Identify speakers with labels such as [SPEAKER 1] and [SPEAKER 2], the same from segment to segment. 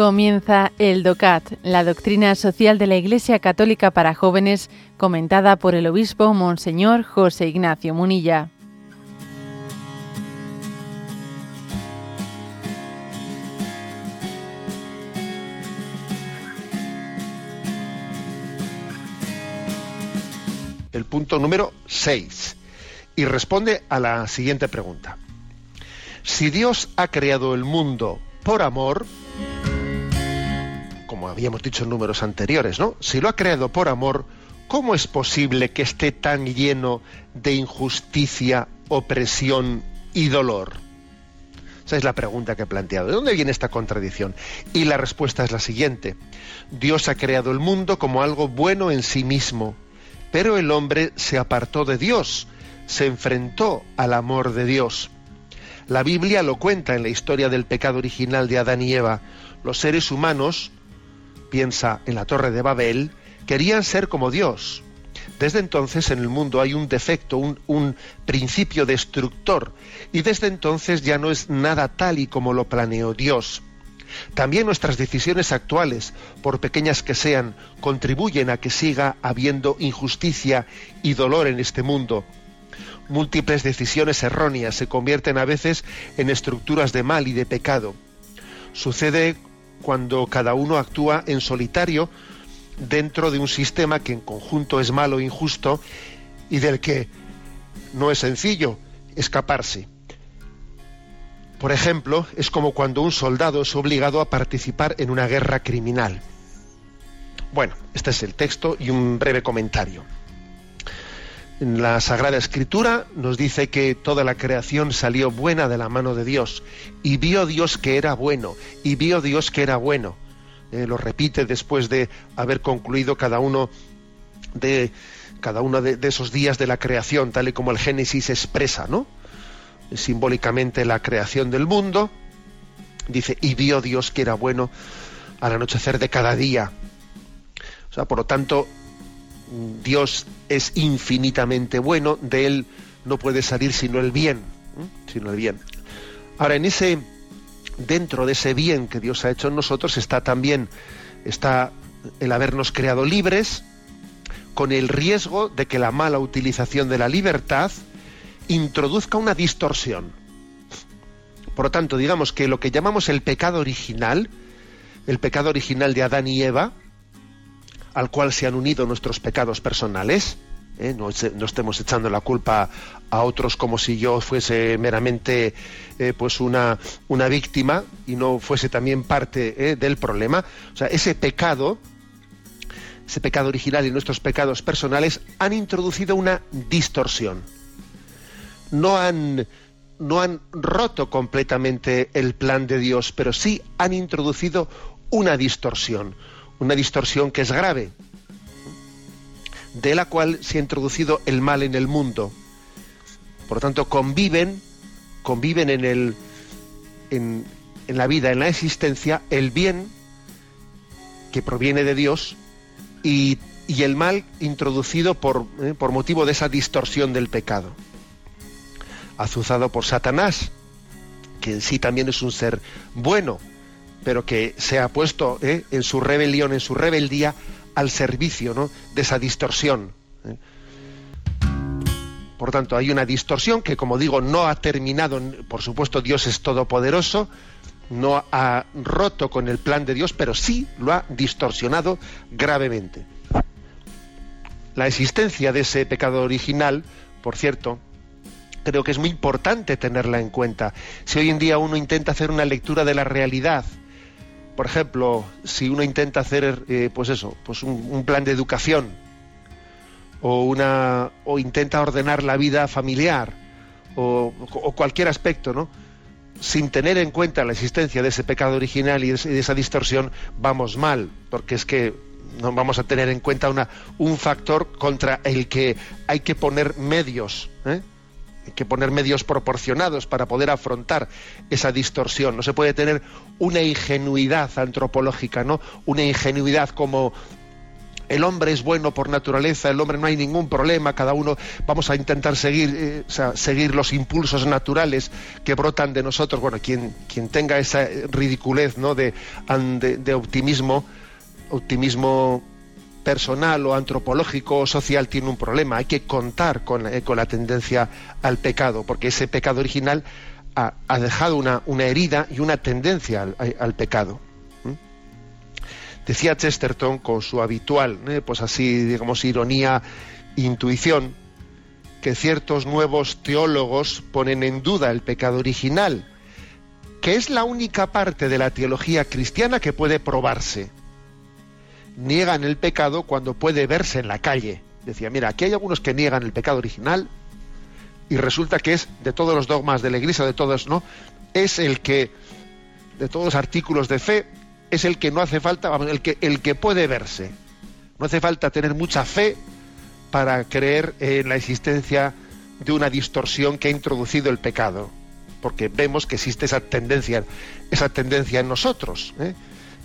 [SPEAKER 1] Comienza el DOCAT, la doctrina social de la Iglesia Católica para jóvenes, comentada por el obispo Monseñor José Ignacio Munilla.
[SPEAKER 2] El punto número 6 y responde a la siguiente pregunta. Si Dios ha creado el mundo por amor, como habíamos dicho en números anteriores, ¿no? Si lo ha creado por amor, ¿cómo es posible que esté tan lleno de injusticia, opresión y dolor? Esa es la pregunta que he planteado. ¿De dónde viene esta contradicción? Y la respuesta es la siguiente. Dios ha creado el mundo como algo bueno en sí mismo, pero el hombre se apartó de Dios, se enfrentó al amor de Dios. La Biblia lo cuenta en la historia del pecado original de Adán y Eva. Los seres humanos, piensa en la torre de Babel, querían ser como Dios. Desde entonces en el mundo hay un defecto, un, principio destructor, y desde entonces ya no es nada tal y como lo planeó Dios. También nuestras decisiones actuales, por pequeñas que sean, contribuyen a que siga habiendo injusticia y dolor en este mundo múltiples decisiones erróneas se convierten a veces en estructuras de mal y de pecado. Sucede cuando cada uno actúa en solitario dentro de un sistema que en conjunto es malo e injusto y del que no es sencillo escaparse. Por ejemplo, es como cuando un soldado es obligado a participar en una guerra criminal. Bueno, este es el texto y un breve comentario. En la Sagrada Escritura nos dice que toda la creación salió buena de la mano de Dios y vio Dios que era bueno y vio Dios que era bueno. Eh, lo repite después de haber concluido cada uno de cada uno de, esos días de la creación, tal y como el Génesis expresa, ¿no? Simbólicamente la creación del mundo. Dice, y vio Dios que era bueno al anochecer de cada día. O sea, por lo tanto, Dios es infinitamente bueno, de él no puede salir sino el bien, sino el bien. Ahora, en ese dentro de ese bien que Dios ha hecho en nosotros está también está el habernos creado libres con el riesgo de que la mala utilización de la libertad introduzca una distorsión. Por lo tanto, digamos que lo que llamamos el pecado original, el pecado original de Adán y Eva, al cual se han unido nuestros pecados personales. ¿eh? No, estemos echando la culpa a otros como si yo fuese meramente eh, pues una, una, víctima y no fuese también parte ¿eh? del problema. O sea, ese pecado, ese pecado original y nuestros pecados personales han introducido una distorsión. No han, no han roto completamente el plan de Dios, pero sí han introducido una distorsión una distorsión que es grave, de la cual se ha introducido el mal en el mundo. Por lo tanto, conviven, conviven en, el, en, la vida, en la existencia, el bien que proviene de Dios y, el mal introducido por, eh, por motivo de esa distorsión del pecado. Azuzado por Satanás, que en sí también es un ser bueno, pero que se ha puesto ¿eh? en su rebelión, en su rebeldía, al servicio ¿no? de esa distorsión. ¿eh? Por tanto, hay una distorsión que, como digo, no ha terminado, por supuesto, Dios es todopoderoso, no ha roto con el plan de Dios, pero sí lo ha distorsionado gravemente. La existencia de ese pecado original, por cierto, creo que es muy importante tenerla en cuenta. Si hoy en día uno intenta hacer una lectura de la realidad, por ejemplo, si uno intenta hacer, eh, pues eso, pues un, plan de educación o una o intenta ordenar la vida familiar o, cualquier aspecto, ¿no? Sin tener en cuenta la existencia de ese pecado original y de, esa distorsión, vamos mal, porque es que no vamos a tener en cuenta una, un factor contra el que hay que poner medios. ¿eh? Que poner medios proporcionados para poder afrontar esa distorsión. No se puede tener una ingenuidad antropológica, ¿no? Una ingenuidad como el hombre es bueno por naturaleza, el hombre no hay ningún problema, cada uno vamos a intentar seguir, eh, seguir los impulsos naturales que brotan de nosotros. Bueno, quien, quien tenga esa ridiculez ¿no? de, de, optimismo, optimismo personal o antropológico o social tiene un problema. Hay que contar con, eh, con la tendencia al pecado, porque ese pecado original ha, dejado una, una, herida y una tendencia al, pecado. Decía Chesterton con su habitual, ¿eh? pues así, digamos, ironía, intuición, que ciertos nuevos teólogos ponen en duda el pecado original, que es la única parte de la teología cristiana que puede probarse. Niegan el pecado cuando puede verse en la calle. Decía, mira, aquí hay algunos que niegan el pecado original y resulta que es de todos los dogmas de la Iglesia, de todos, ¿no? Es el que, de todos los artículos de fe, es el que no hace falta, el que, el que puede verse. No hace falta tener mucha fe para creer en la existencia de una distorsión que ha introducido el pecado, porque vemos que existe esa tendencia, esa tendencia en nosotros, ¿eh?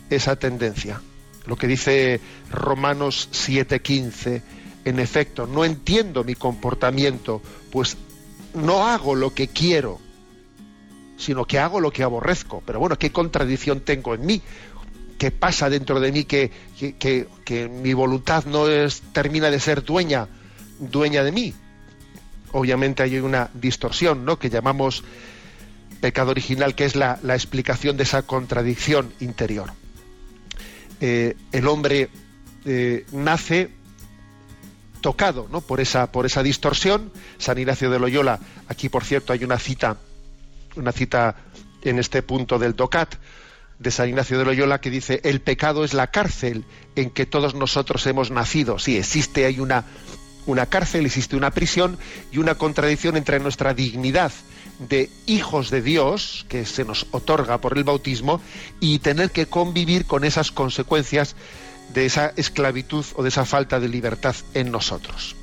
[SPEAKER 2] esa tendencia. Lo que dice Romanos 7:15, en efecto, no entiendo mi comportamiento, pues no hago lo que quiero, sino que hago lo que aborrezco. Pero bueno, ¿qué contradicción tengo en mí? ¿Qué pasa dentro de mí que, que, mi voluntad no es, termina de ser dueña, dueña de mí? Obviamente hay una distorsión, ¿no? Que llamamos pecado original, que es la, explicación de esa contradicción interior. Eh, el hombre eh, nace tocado ¿no? por, esa, por esa distorsión. San Ignacio de Loyola, aquí por cierto hay una cita, una cita en este punto del DOCAT, de San Ignacio de Loyola que dice, el pecado es la cárcel en que todos nosotros hemos nacido. Sí, existe, hay una, una cárcel, existe una prisión y una contradicción entre nuestra dignidad de hijos de Dios, que se nos otorga por el bautismo, y tener que convivir con esas consecuencias de esa esclavitud o de esa falta de libertad en nosotros.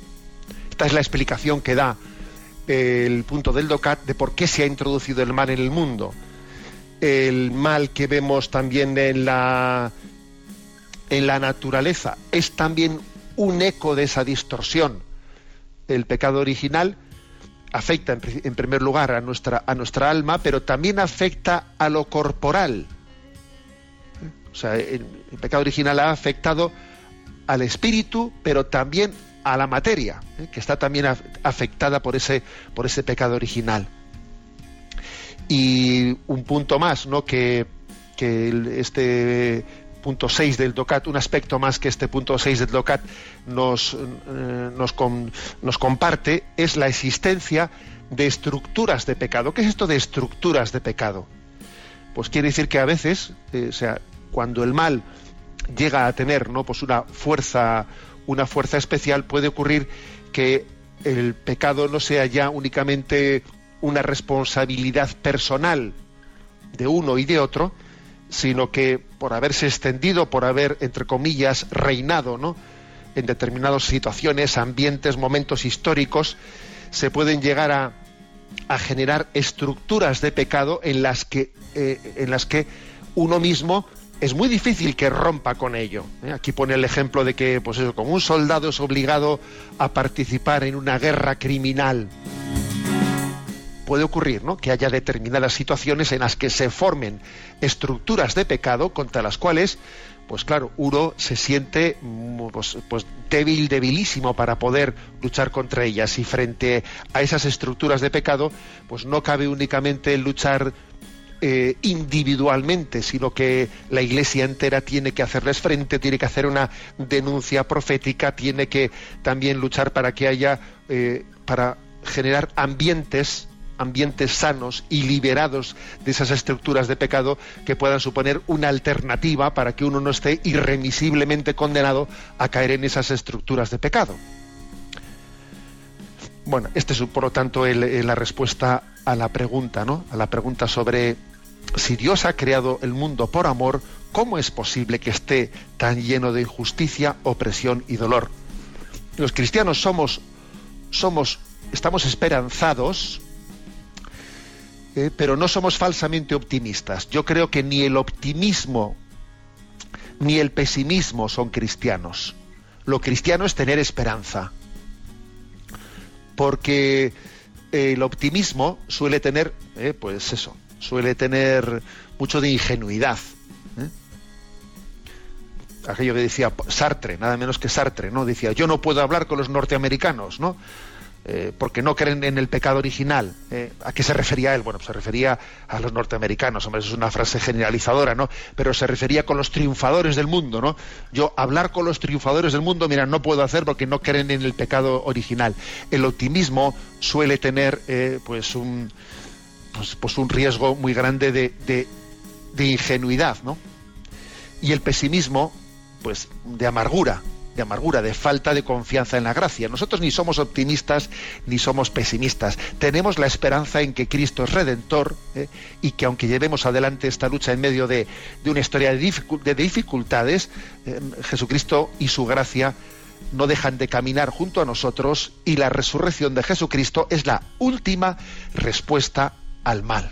[SPEAKER 2] Esta es la explicación que da el punto del DOCAT de por qué se ha introducido el mal en el mundo el mal que vemos también en la, en la naturaleza es también un eco de esa distorsión. El pecado original afecta en, primer lugar a nuestra, a nuestra alma, pero también afecta a lo corporal. O sea, el, pecado original ha afectado al espíritu, pero también a la materia, ¿eh? que está también afectada por ese, por ese pecado original. Y un punto más, ¿no? Que, este punto 6 del DOCAT, un aspecto más que este punto 6 del DOCAT nos, eh, nos, nos, comparte, es la existencia de estructuras de pecado. ¿Qué es esto de estructuras de pecado? Pues quiere decir que a veces, eh, o sea, cuando el mal llega a tener ¿no? pues una fuerza, una fuerza especial, puede ocurrir que el pecado no sea ya únicamente una responsabilidad personal de uno y de otro, sino que por haberse extendido, por haber, entre comillas, reinado ¿no? en determinadas situaciones, ambientes, momentos históricos, se pueden llegar a, a generar estructuras de pecado en las que, eh, en las que uno mismo es muy difícil que rompa con ello. ¿eh? Aquí pone el ejemplo de que, pues eso, como un soldado es obligado a participar en una guerra criminal puede ocurrir ¿no? que haya determinadas situaciones en las que se formen estructuras de pecado contra las cuales, pues claro, uno se siente mm, pues, pues, débil, debilísimo para poder luchar contra ellas. Y frente a esas estructuras de pecado, pues no cabe únicamente luchar eh, individualmente, sino que la Iglesia entera tiene que hacerles frente, tiene que hacer una denuncia profética, tiene que también luchar para que haya, eh, para generar ambientes ambientes sanos y liberados de esas estructuras de pecado que puedan suponer una alternativa para que uno no esté irremisiblemente condenado a caer en esas estructuras de pecado. Bueno, este es por lo tanto la respuesta a la pregunta, ¿no? A la pregunta sobre si Dios ha creado el mundo por amor, ¿cómo es posible que esté tan lleno de injusticia, opresión y dolor? Los cristianos somos, somos, estamos esperanzados eh, pero no somos falsamente optimistas. Yo creo que ni el optimismo ni el pesimismo son cristianos. lo cristiano es tener esperanza. Porque el optimismo suele tener, eh, pues eso, suele tener mucho de ingenuidad. ¿eh? Aquello que decía Sartre, nada menos que Sartre, ¿no? Decía, yo no puedo hablar con los norteamericanos, ¿no? Eh, porque no creen en el pecado original. Eh, ¿A qué se refería él? Bueno, pues se refería a los norteamericanos, hombre, eso es una frase generalizadora, ¿no? Pero se refería con los triunfadores del mundo, ¿no? Yo hablar con los triunfadores del mundo, mira, no puedo hacer porque no creen en el pecado original. El optimismo suele tener, eh, pues, un, pues, pues, un riesgo muy grande de, de, de ingenuidad, ¿no? Y el pesimismo, pues, de amargura, de amargura, de falta de confianza en la gracia. Nosotros ni somos optimistas ni somos pesimistas. Tenemos la esperanza en que Cristo es redentor ¿eh? y que aunque llevemos adelante esta lucha en medio de, una historia de, dificultades, eh, Jesucristo y su gracia no dejan de caminar junto a nosotros y la resurrección de Jesucristo es la última respuesta al mal.